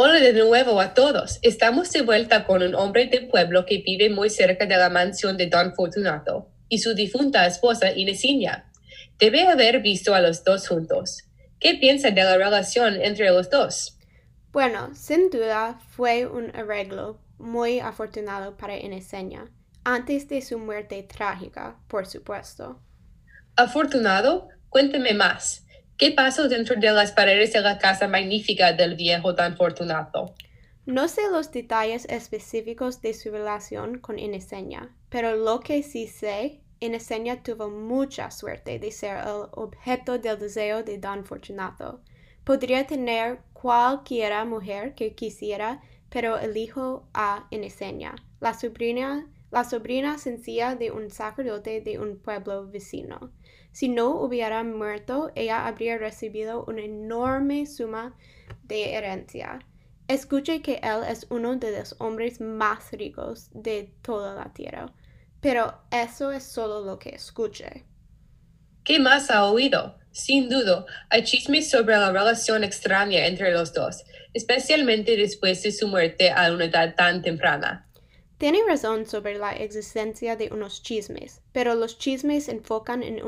Hola de nuevo a todos. Estamos de vuelta con un hombre de pueblo que vive muy cerca de la mansión de Don Fortunato y su difunta esposa Inesina. Debe haber visto a los dos juntos. ¿Qué piensa de la relación entre los dos? Bueno, sin duda fue un arreglo muy afortunado para Inesenia, antes de su muerte trágica, por supuesto. ¿Afortunado? Cuénteme más. ¿Qué pasó dentro de las paredes de la casa magnífica del viejo Don Fortunato? No sé los detalles específicos de su relación con Inesenia, pero lo que sí sé, Inesenia tuvo mucha suerte de ser el objeto del deseo de Don Fortunato. Podría tener cualquiera mujer que quisiera, pero elijo a Inesenia, la sobrina, la sobrina sencilla de un sacerdote de un pueblo vecino. Si no hubiera muerto, ella habría recibido una enorme suma de herencia. Escuche que él es uno de los hombres más ricos de toda la tierra, pero eso es solo lo que escuche. ¿Qué más ha oído? Sin duda, hay chismes sobre la relación extraña entre los dos, especialmente después de su muerte a una edad tan temprana. Tiene razón sobre la existencia de unos chismes, pero los chismes enfocan en,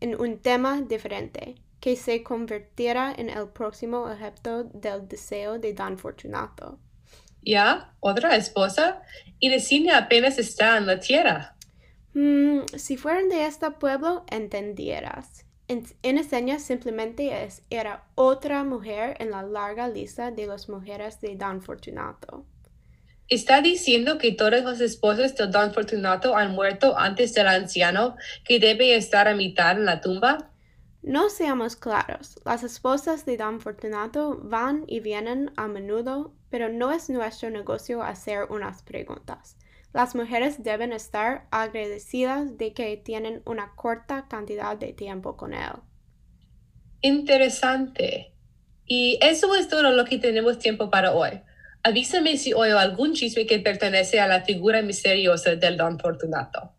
en un tema diferente, que se convirtiera en el próximo objeto del deseo de Don Fortunato. ¿Ya? ¿Otra esposa? Inesina apenas está en la tierra. Mm, si fueran de este pueblo, entendieras. Inesenia simplemente es, era otra mujer en la larga lista de las mujeres de Don Fortunato. ¿Está diciendo que todas las esposas de Don Fortunato han muerto antes del anciano que debe estar a mitad en la tumba? No seamos claros, las esposas de Don Fortunato van y vienen a menudo, pero no es nuestro negocio hacer unas preguntas. Las mujeres deben estar agradecidas de que tienen una corta cantidad de tiempo con él. Interesante. Y eso es todo lo que tenemos tiempo para hoy. Avísame si oigo algún chisme que pertenece a la figura misteriosa del don Fortunato.